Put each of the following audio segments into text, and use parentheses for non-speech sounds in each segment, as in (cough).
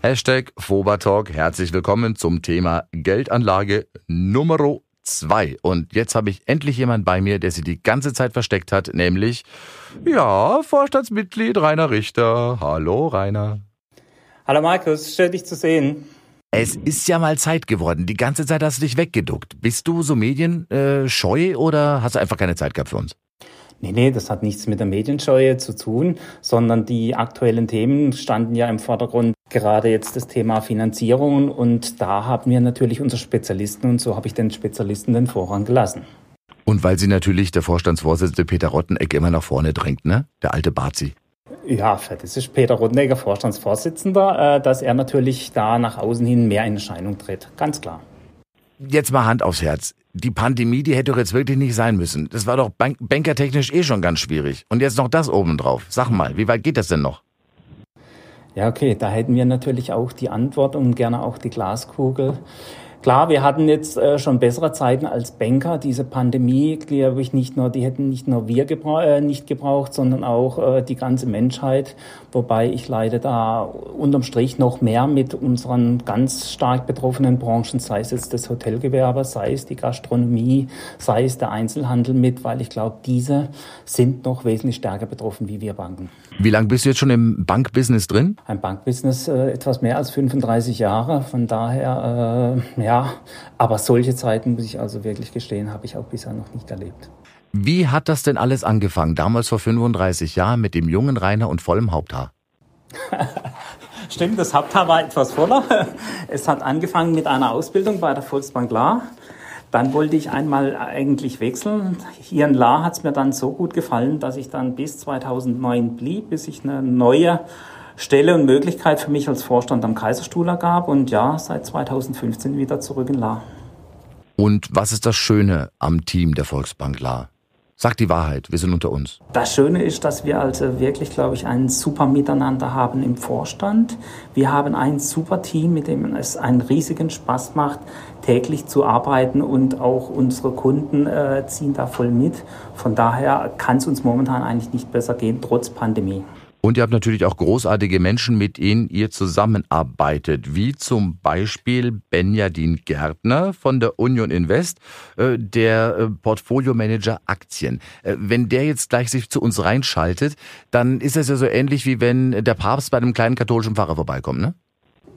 Hashtag Fobertalk. Herzlich willkommen zum Thema Geldanlage Nummer 2. Und jetzt habe ich endlich jemand bei mir, der sie die ganze Zeit versteckt hat, nämlich, ja, Vorstandsmitglied Rainer Richter. Hallo, Rainer. Hallo, Markus. Schön, dich zu sehen. Es ist ja mal Zeit geworden. Die ganze Zeit hast du dich weggeduckt. Bist du so medienscheu oder hast du einfach keine Zeit gehabt für uns? Nee, nee, das hat nichts mit der Medienscheue zu tun, sondern die aktuellen Themen standen ja im Vordergrund. Gerade jetzt das Thema Finanzierung und da haben wir natürlich unsere Spezialisten und so habe ich den Spezialisten den Vorrang gelassen. Und weil sie natürlich der Vorstandsvorsitzende Peter Rotteneck immer nach vorne drängt, ne? Der alte Bazi. Ja, das ist Peter Rottenegger, Vorstandsvorsitzender, äh, dass er natürlich da nach außen hin mehr in Erscheinung tritt. Ganz klar. Jetzt mal Hand aufs Herz die Pandemie, die hätte doch jetzt wirklich nicht sein müssen. Das war doch bank bankertechnisch eh schon ganz schwierig. Und jetzt noch das obendrauf. Sag mal, wie weit geht das denn noch? Ja, okay, da hätten wir natürlich auch die Antwort und gerne auch die Glaskugel. Klar, wir hatten jetzt äh, schon bessere Zeiten als Banker. Diese Pandemie, glaube ich, nicht nur, die hätten nicht nur wir gebra äh, nicht gebraucht, sondern auch äh, die ganze Menschheit. Wobei ich leide da unterm Strich noch mehr mit unseren ganz stark betroffenen Branchen, sei es jetzt das Hotelgewerbe, sei es die Gastronomie, sei es der Einzelhandel mit, weil ich glaube, diese sind noch wesentlich stärker betroffen wie wir Banken. Wie lange bist du jetzt schon im Bankbusiness drin? Ein Bankbusiness äh, etwas mehr als 35 Jahre. Von daher, äh, ja, aber solche Zeiten, muss ich also wirklich gestehen, habe ich auch bisher noch nicht erlebt. Wie hat das denn alles angefangen, damals vor 35 Jahren mit dem jungen Rainer und vollem Haupthaar? (laughs) Stimmt, das Haupthaar war etwas voller. (laughs) Es hat angefangen mit einer Ausbildung bei der Volksbank La. Dann wollte ich einmal eigentlich wechseln. Hier in La hat es mir dann so gut gefallen, dass ich dann bis 2009 blieb, bis ich eine neue Stelle und Möglichkeit für mich als Vorstand am Kaiserstuhl ergab und ja, seit 2015 wieder zurück in La. Und was ist das Schöne am Team der Volksbank La? Sag die Wahrheit, wir sind unter uns. Das Schöne ist, dass wir also wirklich, glaube ich, ein super Miteinander haben im Vorstand. Wir haben ein super Team, mit dem es einen riesigen Spaß macht, täglich zu arbeiten und auch unsere Kunden äh, ziehen da voll mit. Von daher kann es uns momentan eigentlich nicht besser gehen, trotz Pandemie. Und ihr habt natürlich auch großartige Menschen, mit denen ihr zusammenarbeitet, wie zum Beispiel Benjadin Gärtner von der Union Invest, äh, der äh, Portfolio-Manager Aktien. Äh, wenn der jetzt gleich sich zu uns reinschaltet, dann ist das ja so ähnlich wie wenn der Papst bei einem kleinen katholischen Pfarrer vorbeikommt, ne?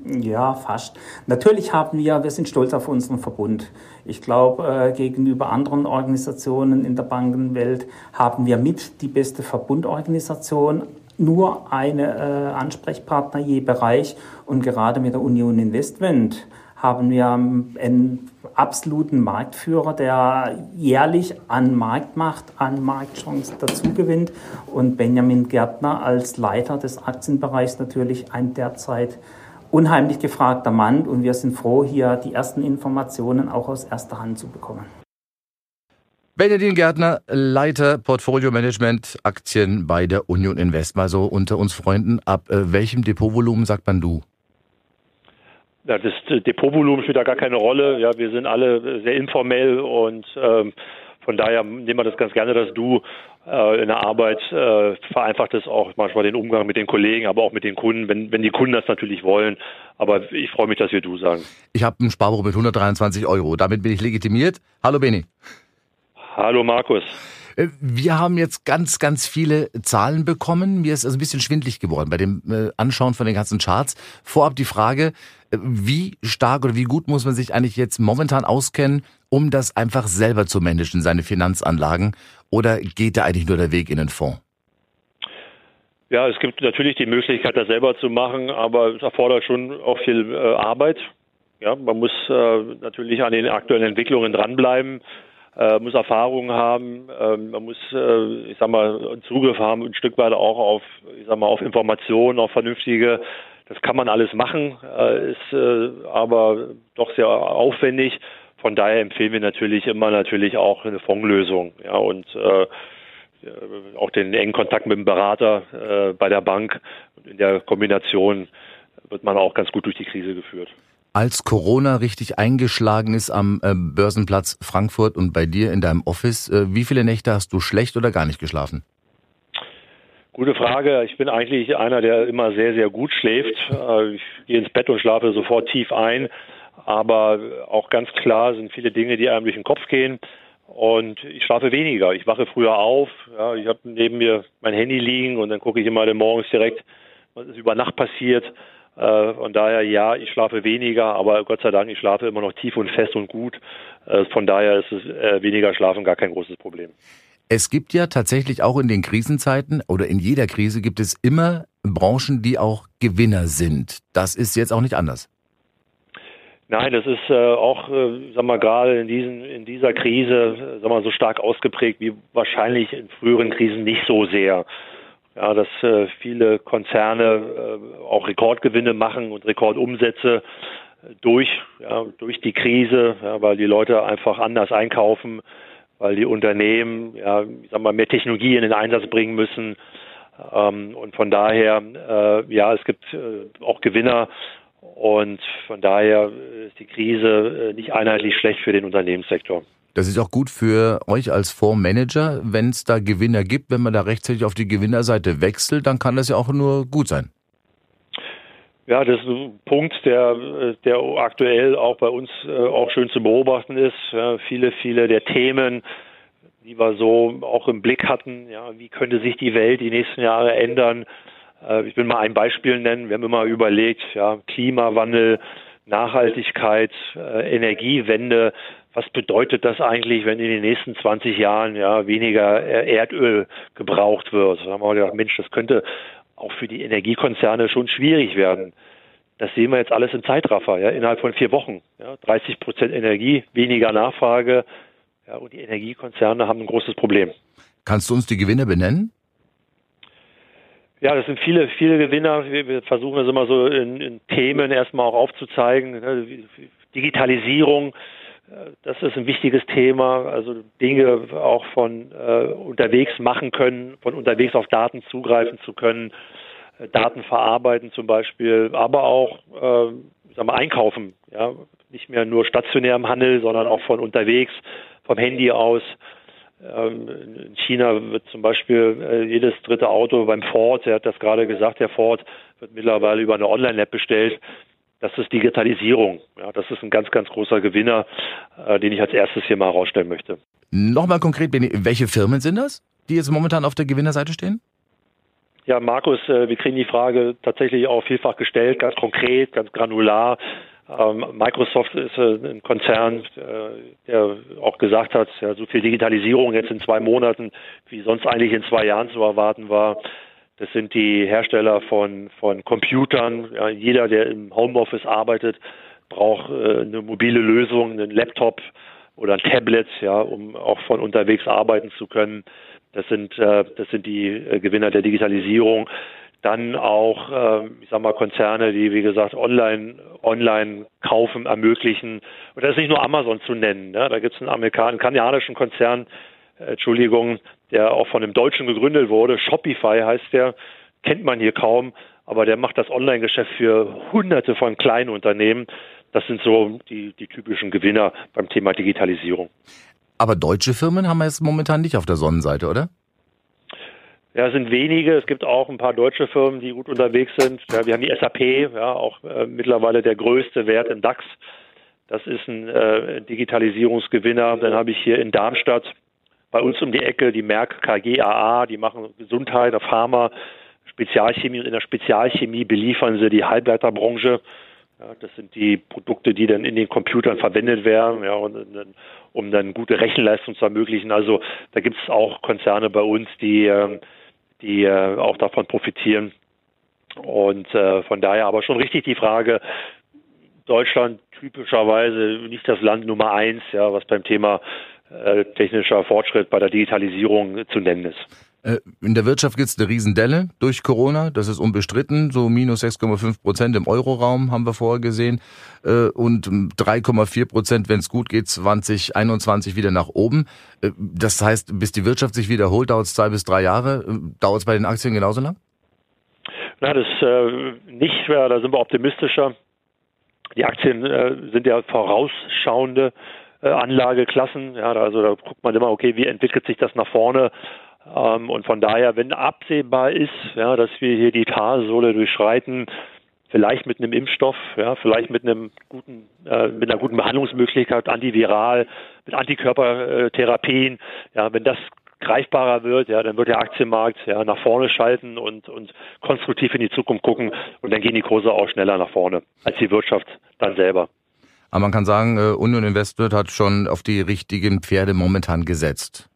Ja, fast. Natürlich haben wir, wir sind stolz auf unseren Verbund. Ich glaube, äh, gegenüber anderen Organisationen in der Bankenwelt haben wir mit die beste Verbundorganisation nur eine äh, Ansprechpartner je Bereich. Und gerade mit der Union Investment haben wir einen absoluten Marktführer, der jährlich an Marktmacht, an Marktchancen dazugewinnt. Und Benjamin Gärtner als Leiter des Aktienbereichs natürlich ein derzeit unheimlich gefragter Mann. Und wir sind froh, hier die ersten Informationen auch aus erster Hand zu bekommen. Benjamin Gärtner, Leiter Portfolio Management Aktien bei der Union Invest. Mal so unter uns Freunden, ab äh, welchem Depotvolumen sagt man du? Ja, das Depotvolumen spielt da gar keine Rolle. Ja, wir sind alle sehr informell und ähm, von daher nehmen wir das ganz gerne, dass du äh, in der Arbeit äh, vereinfacht es auch manchmal den Umgang mit den Kollegen, aber auch mit den Kunden, wenn, wenn die Kunden das natürlich wollen. Aber ich freue mich, dass wir du sagen. Ich habe ein Sparbuch mit 123 Euro. Damit bin ich legitimiert. Hallo Beni. Hallo Markus. Äh, wir haben jetzt ganz, ganz viele Zahlen bekommen. Mir ist also ein bisschen schwindlig geworden bei dem äh, Anschauen von den ganzen Charts. Vorab die Frage, äh, wie stark oder wie gut muss man sich eigentlich jetzt momentan auskennen, um das einfach selber zu managen, seine Finanzanlagen? Oder geht da eigentlich nur der Weg in den Fonds? Ja, es gibt natürlich die Möglichkeit, das selber zu machen, aber es erfordert schon auch viel Arbeit. Ja, man muss natürlich an den aktuellen Entwicklungen dranbleiben äh, muss Erfahrung haben, ähm, man muss, äh, ich sag mal, Zugriff haben, ein Stück weit auch auf, ich sag mal, auf Informationen, auf vernünftige. Das kann man alles machen, äh, ist äh, aber doch sehr aufwendig. von daher empfehlen wir natürlich immer natürlich auch eine Fondslösung. Ja, und äh, auch den engen Kontakt mit dem Berater äh, bei der Bank. In der Kombination wird man auch ganz gut durch die Krise geführt. Als Corona richtig eingeschlagen ist am äh, Börsenplatz Frankfurt und bei dir in deinem Office, äh, wie viele Nächte hast du schlecht oder gar nicht geschlafen? Gute Frage. Ich bin eigentlich einer, der immer sehr, sehr gut schläft. Äh, ich gehe ins Bett und schlafe sofort tief ein. Aber auch ganz klar sind viele Dinge, die einem durch den Kopf gehen. Und ich schlafe weniger. Ich wache früher auf. Ja, ich habe neben mir mein Handy liegen und dann gucke ich immer morgens direkt, was ist über Nacht passiert. Äh, von daher, ja, ich schlafe weniger, aber Gott sei Dank, ich schlafe immer noch tief und fest und gut. Äh, von daher ist es äh, weniger Schlafen gar kein großes Problem. Es gibt ja tatsächlich auch in den Krisenzeiten oder in jeder Krise gibt es immer Branchen, die auch Gewinner sind. Das ist jetzt auch nicht anders. Nein, das ist äh, auch, äh, sag mal, gerade in diesen in dieser Krise, äh, sag mal, so stark ausgeprägt wie wahrscheinlich in früheren Krisen nicht so sehr. Ja, dass äh, viele Konzerne äh, auch Rekordgewinne machen und Rekordumsätze durch ja, durch die Krise, ja, weil die Leute einfach anders einkaufen, weil die Unternehmen, ja, ich sag mal, mehr Technologie in den Einsatz bringen müssen. Ähm, und von daher, äh, ja, es gibt äh, auch Gewinner und von daher ist die Krise äh, nicht einheitlich schlecht für den Unternehmenssektor. Das ist auch gut für euch als Fondsmanager, wenn es da Gewinner gibt, wenn man da rechtzeitig auf die Gewinnerseite wechselt, dann kann das ja auch nur gut sein. Ja, das ist ein Punkt, der, der aktuell auch bei uns äh, auch schön zu beobachten ist. Viele, viele der Themen, die wir so auch im Blick hatten, ja, wie könnte sich die Welt die nächsten Jahre ändern, äh, ich will mal ein Beispiel nennen. Wir haben immer überlegt, ja, Klimawandel, Nachhaltigkeit, äh, Energiewende. Was bedeutet das eigentlich, wenn in den nächsten 20 Jahren ja weniger äh, Erdöl gebraucht wird? Da haben wir gedacht, Mensch, das könnte auch für die Energiekonzerne schon schwierig werden. Das sehen wir jetzt alles im Zeitraffer, ja, innerhalb von vier Wochen. Ja, 30 Prozent Energie, weniger Nachfrage, ja, und die Energiekonzerne haben ein großes Problem. Kannst du uns die Gewinne benennen? Ja, das sind viele, viele Gewinner. Wir versuchen das immer so in, in Themen erstmal auch aufzuzeigen. Ne, Digitalisierung, das ist ein wichtiges Thema. Also Dinge auch von äh, unterwegs machen können, von unterwegs auf Daten zugreifen zu können, äh, Daten verarbeiten zum Beispiel, aber auch äh, sagen wir, einkaufen. Ja, nicht mehr nur stationär im Handel, sondern auch von unterwegs, vom Handy aus. Ähm, in China wird zum Beispiel äh, jedes dritte Auto beim Ford, er hat das gerade gesagt, der Ford wird mittlerweile über eine Online-App bestellt. Das ist Digitalisierung. Ja, das ist ein ganz, ganz großer Gewinner, äh, den ich als erstes hier mal herausstellen möchte. Nochmal konkret, welche Firmen sind das, die jetzt momentan auf der Gewinnerseite stehen? Ja, Markus, äh, wir kriegen die Frage tatsächlich auch vielfach gestellt, ganz konkret, ganz granular. Ähm, Microsoft ist äh, ein Konzern, äh, der auch gesagt hat, ja, so viel Digitalisierung jetzt in zwei Monaten, wie sonst eigentlich in zwei Jahren zu erwarten war. Das sind die Hersteller von, von Computern. Ja, jeder, der im Homeoffice arbeitet, braucht äh, eine mobile Lösung, einen Laptop oder ein Tablet, ja, um auch von unterwegs arbeiten zu können. Das sind, äh, das sind die äh, Gewinner der Digitalisierung dann auch, äh, ich sag mal, Konzerne, die wie gesagt online online kaufen ermöglichen. Und das ist nicht nur Amazon zu nennen. Ne? Da gibt es einen amerikanischen, kanadischen Konzern, äh, Entschuldigung, der auch von einem Deutschen gegründet wurde. Shopify heißt der, kennt man hier kaum, aber der macht das Online-Geschäft für Hunderte von kleinen Unternehmen. Das sind so die, die typischen Gewinner beim Thema Digitalisierung. Aber deutsche Firmen haben wir jetzt momentan nicht auf der Sonnenseite, oder? Ja, es sind wenige. Es gibt auch ein paar deutsche Firmen, die gut unterwegs sind. Ja, wir haben die SAP, ja, auch äh, mittlerweile der größte Wert im DAX. Das ist ein äh, Digitalisierungsgewinner. Dann habe ich hier in Darmstadt bei uns um die Ecke die Merck KGAA, die machen Gesundheit, Pharma, Spezialchemie und in der Spezialchemie beliefern sie die Halbleiterbranche. Ja, das sind die Produkte, die dann in den Computern verwendet werden, ja, und, um dann gute Rechenleistung zu ermöglichen. Also da gibt es auch Konzerne bei uns, die ähm, die äh, auch davon profitieren. Und äh, von daher aber schon richtig die Frage, Deutschland typischerweise nicht das Land Nummer eins, ja, was beim Thema technischer Fortschritt bei der Digitalisierung zu nennen ist. Äh, in der Wirtschaft gibt es eine Riesendelle durch Corona, das ist unbestritten. So minus 6,5 Prozent im Euroraum haben wir vorher gesehen äh, und 3,4 Prozent, wenn es gut geht, 2021 wieder nach oben. Äh, das heißt, bis die Wirtschaft sich wiederholt, dauert es zwei bis drei Jahre. Dauert es bei den Aktien genauso lang? Na, das äh, nicht, da sind wir optimistischer. Die Aktien äh, sind ja vorausschauende äh, Anlageklassen. Ja, also da guckt man immer, okay, wie entwickelt sich das nach vorne? Ähm, und von daher, wenn absehbar ist, ja, dass wir hier die Talsohle durchschreiten, vielleicht mit einem Impfstoff, ja, vielleicht mit einem guten, äh, mit einer guten Behandlungsmöglichkeit, antiviral, mit Antikörpertherapien, ja, wenn das greifbarer wird, ja, dann wird der Aktienmarkt ja nach vorne schalten und, und konstruktiv in die Zukunft gucken und dann gehen die Kurse auch schneller nach vorne als die Wirtschaft dann selber. Aber man kann sagen, äh, Union Investment hat schon auf die richtigen Pferde momentan gesetzt.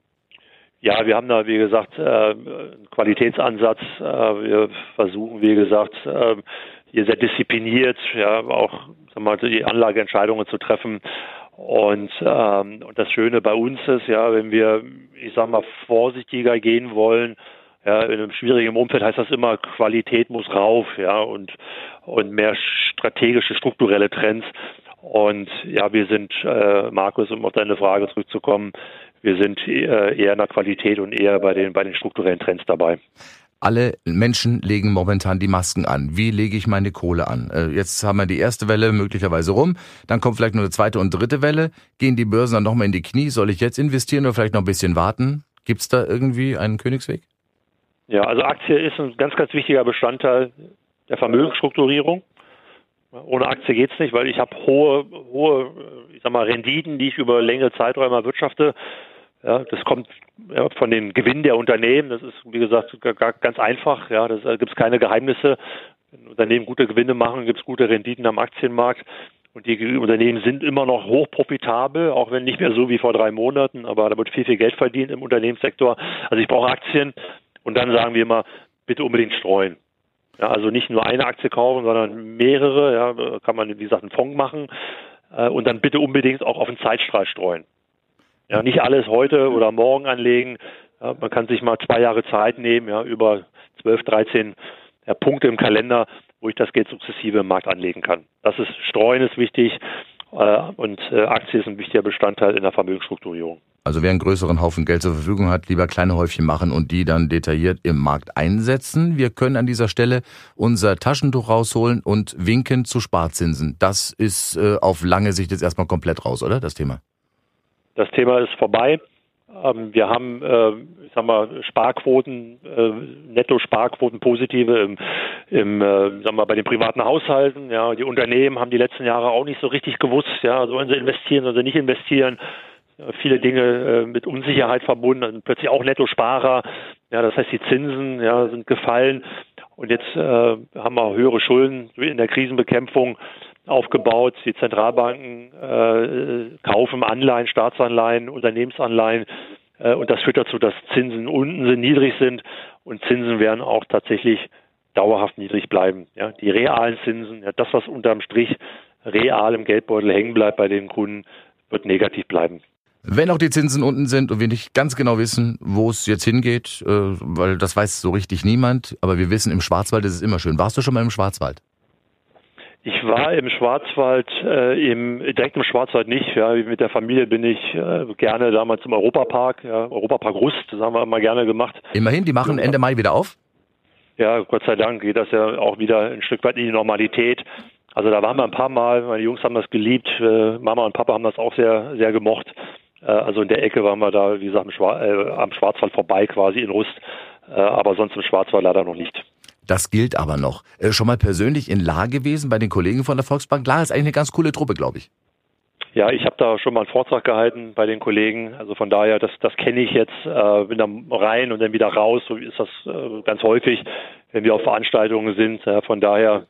Ja, wir haben da, wie gesagt, äh, einen Qualitätsansatz. Äh, wir versuchen, wie gesagt, hier sehr diszipliniert, ja, auch mal, die Anlageentscheidungen zu treffen. Und, ähm, und das Schöne bei uns ist, ja, wenn wir, ich sag mal, vorsichtiger gehen wollen, ja, in einem schwierigen Umfeld heißt das immer, Qualität muss rauf, ja, und, und mehr strategische, strukturelle Trends. Und ja, wir sind, äh, Markus, um auf deine Frage zurückzukommen, wir sind äh, eher in der Qualität und eher bei den, bei den strukturellen Trends dabei. Alle Menschen legen momentan die Masken an. Wie lege ich meine Kohle an? Äh, jetzt haben wir die erste Welle möglicherweise rum, dann kommt vielleicht noch eine zweite und dritte Welle. Gehen die Börsen dann nochmal in die Knie? Soll ich jetzt investieren oder vielleicht noch ein bisschen warten? Gibt es da irgendwie einen Königsweg? Ja, also Aktie ist ein ganz, ganz wichtiger Bestandteil der Vermögensstrukturierung. Ohne Aktie geht's nicht, weil ich habe hohe, hohe, ich sag mal, Renditen, die ich über längere Zeiträume erwirtschafte. Ja, das kommt ja, von den Gewinnen der Unternehmen. Das ist, wie gesagt, ganz einfach. Ja, da gibt es keine Geheimnisse. Wenn Unternehmen gute Gewinne machen, gibt es gute Renditen am Aktienmarkt. Und die Unternehmen sind immer noch hoch profitabel, auch wenn nicht mehr so wie vor drei Monaten, aber da wird viel, viel Geld verdient im Unternehmenssektor. Also ich brauche Aktien und dann sagen wir immer, bitte unbedingt streuen. Ja, also nicht nur eine Aktie kaufen, sondern mehrere. Ja, kann man, wie gesagt, einen Fonds machen. Äh, und dann bitte unbedingt auch auf den Zeitstrahl streuen. Ja, nicht alles heute oder morgen anlegen. Ja, man kann sich mal zwei Jahre Zeit nehmen, ja, über 12, 13 ja, Punkte im Kalender, wo ich das Geld sukzessive im Markt anlegen kann. Das ist Streuen ist wichtig und äh, Aktie ist ein wichtiger Bestandteil in der Vermögensstrukturierung. Also wer einen größeren Haufen Geld zur Verfügung hat, lieber kleine Häufchen machen und die dann detailliert im Markt einsetzen. Wir können an dieser Stelle unser Taschentuch rausholen und winken zu Sparzinsen. Das ist äh, auf lange Sicht jetzt erstmal komplett raus, oder das Thema? Das Thema ist vorbei. Ähm, wir haben, äh, ich sag mal, Sparquoten, äh, Netto-Sparquoten positive im, im äh, sag mal, bei den privaten Haushalten. Ja, die Unternehmen haben die letzten Jahre auch nicht so richtig gewusst, ja, sollen sie investieren, sollen sie nicht investieren. Ja, viele Dinge mit Unsicherheit verbunden, also plötzlich auch Netto-Sparer. Ja, das heißt, die Zinsen ja, sind gefallen. Und jetzt äh, haben wir höhere Schulden in der Krisenbekämpfung aufgebaut. Die Zentralbanken äh, kaufen Anleihen, Staatsanleihen, Unternehmensanleihen. Äh, und das führt dazu, dass Zinsen unten sind, niedrig sind. Und Zinsen werden auch tatsächlich dauerhaft niedrig bleiben. Ja, die realen Zinsen, ja, das, was unterm Strich real im Geldbeutel hängen bleibt bei den Kunden, wird negativ bleiben. Wenn auch die Zinsen unten sind und wir nicht ganz genau wissen, wo es jetzt hingeht, äh, weil das weiß so richtig niemand, aber wir wissen, im Schwarzwald ist es immer schön. Warst du schon mal im Schwarzwald? Ich war im Schwarzwald, äh, im, direkt im Schwarzwald nicht. Ja. Mit der Familie bin ich äh, gerne damals im Europapark, ja, Europapark Rust, das haben wir immer gerne gemacht. Immerhin, die machen Ende Mai wieder auf? Ja, Gott sei Dank geht das ja auch wieder ein Stück weit in die Normalität. Also da waren wir ein paar Mal, meine Jungs haben das geliebt, äh, Mama und Papa haben das auch sehr, sehr gemocht. Äh, also in der Ecke waren wir da, wie gesagt, Schwar äh, am Schwarzwald vorbei quasi in Rust, äh, aber sonst im Schwarzwald leider noch nicht. Das gilt aber noch. Äh, schon mal persönlich in La gewesen bei den Kollegen von der Volksbank? La ist eigentlich eine ganz coole Truppe, glaube ich. Ja, ich habe da schon mal einen Vortrag gehalten bei den Kollegen. Also von daher, das, das kenne ich jetzt. Äh, bin da rein und dann wieder raus. So ist das äh, ganz häufig, wenn wir auf Veranstaltungen sind. Von daher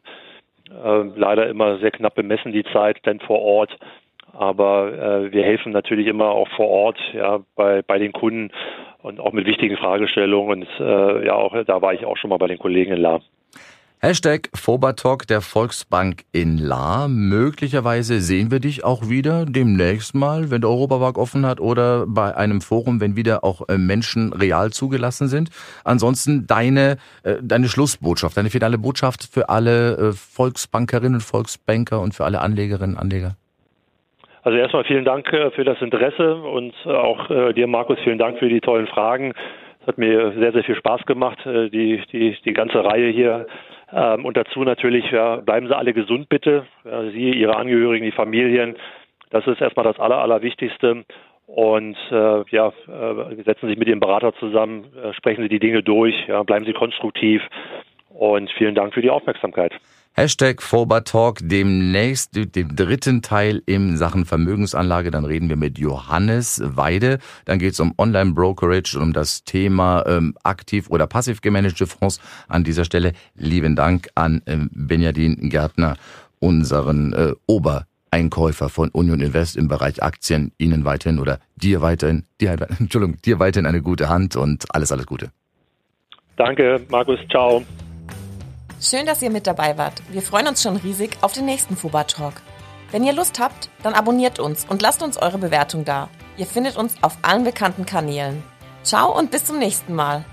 äh, leider immer sehr knapp bemessen die Zeit, denn vor Ort. Aber äh, wir helfen natürlich immer auch vor Ort, ja, bei, bei den Kunden und auch mit wichtigen Fragestellungen. Und äh, ja, auch da war ich auch schon mal bei den Kollegen in La. Hashtag Fobertalk der Volksbank in La. Möglicherweise sehen wir dich auch wieder demnächst mal, wenn der Europapark offen hat oder bei einem Forum, wenn wieder auch äh, Menschen real zugelassen sind. Ansonsten deine, äh, deine Schlussbotschaft, deine finale Botschaft für alle äh, Volksbankerinnen, Volksbanker und für alle Anlegerinnen und Anleger. Also erstmal vielen Dank für das Interesse und auch dir, Markus, vielen Dank für die tollen Fragen. Es hat mir sehr, sehr viel Spaß gemacht, die, die, die ganze Reihe hier ähm, und dazu natürlich, ja, bleiben Sie alle gesund bitte. Sie, Ihre Angehörigen, die Familien. Das ist erstmal das Aller, Allerwichtigste. Und äh, ja, äh, setzen Sie sich mit Ihrem Berater zusammen, äh, sprechen Sie die Dinge durch, ja, bleiben Sie konstruktiv. Und vielen Dank für die Aufmerksamkeit. Hashtag Talk demnächst dem dritten Teil im Sachen Vermögensanlage. Dann reden wir mit Johannes Weide. Dann geht es um Online-Brokerage und um das Thema ähm, aktiv oder passiv gemanagte Fonds. An dieser Stelle lieben Dank an ähm, Benjamin Gärtner, unseren äh, Obereinkäufer von Union Invest im Bereich Aktien. Ihnen weiterhin oder dir weiterhin, dir, (laughs) Entschuldigung, dir weiterhin eine gute Hand und alles, alles Gute. Danke, Markus. Ciao. Schön, dass ihr mit dabei wart. Wir freuen uns schon riesig auf den nächsten Fuba Talk. Wenn ihr Lust habt, dann abonniert uns und lasst uns eure Bewertung da. Ihr findet uns auf allen bekannten Kanälen. Ciao und bis zum nächsten Mal.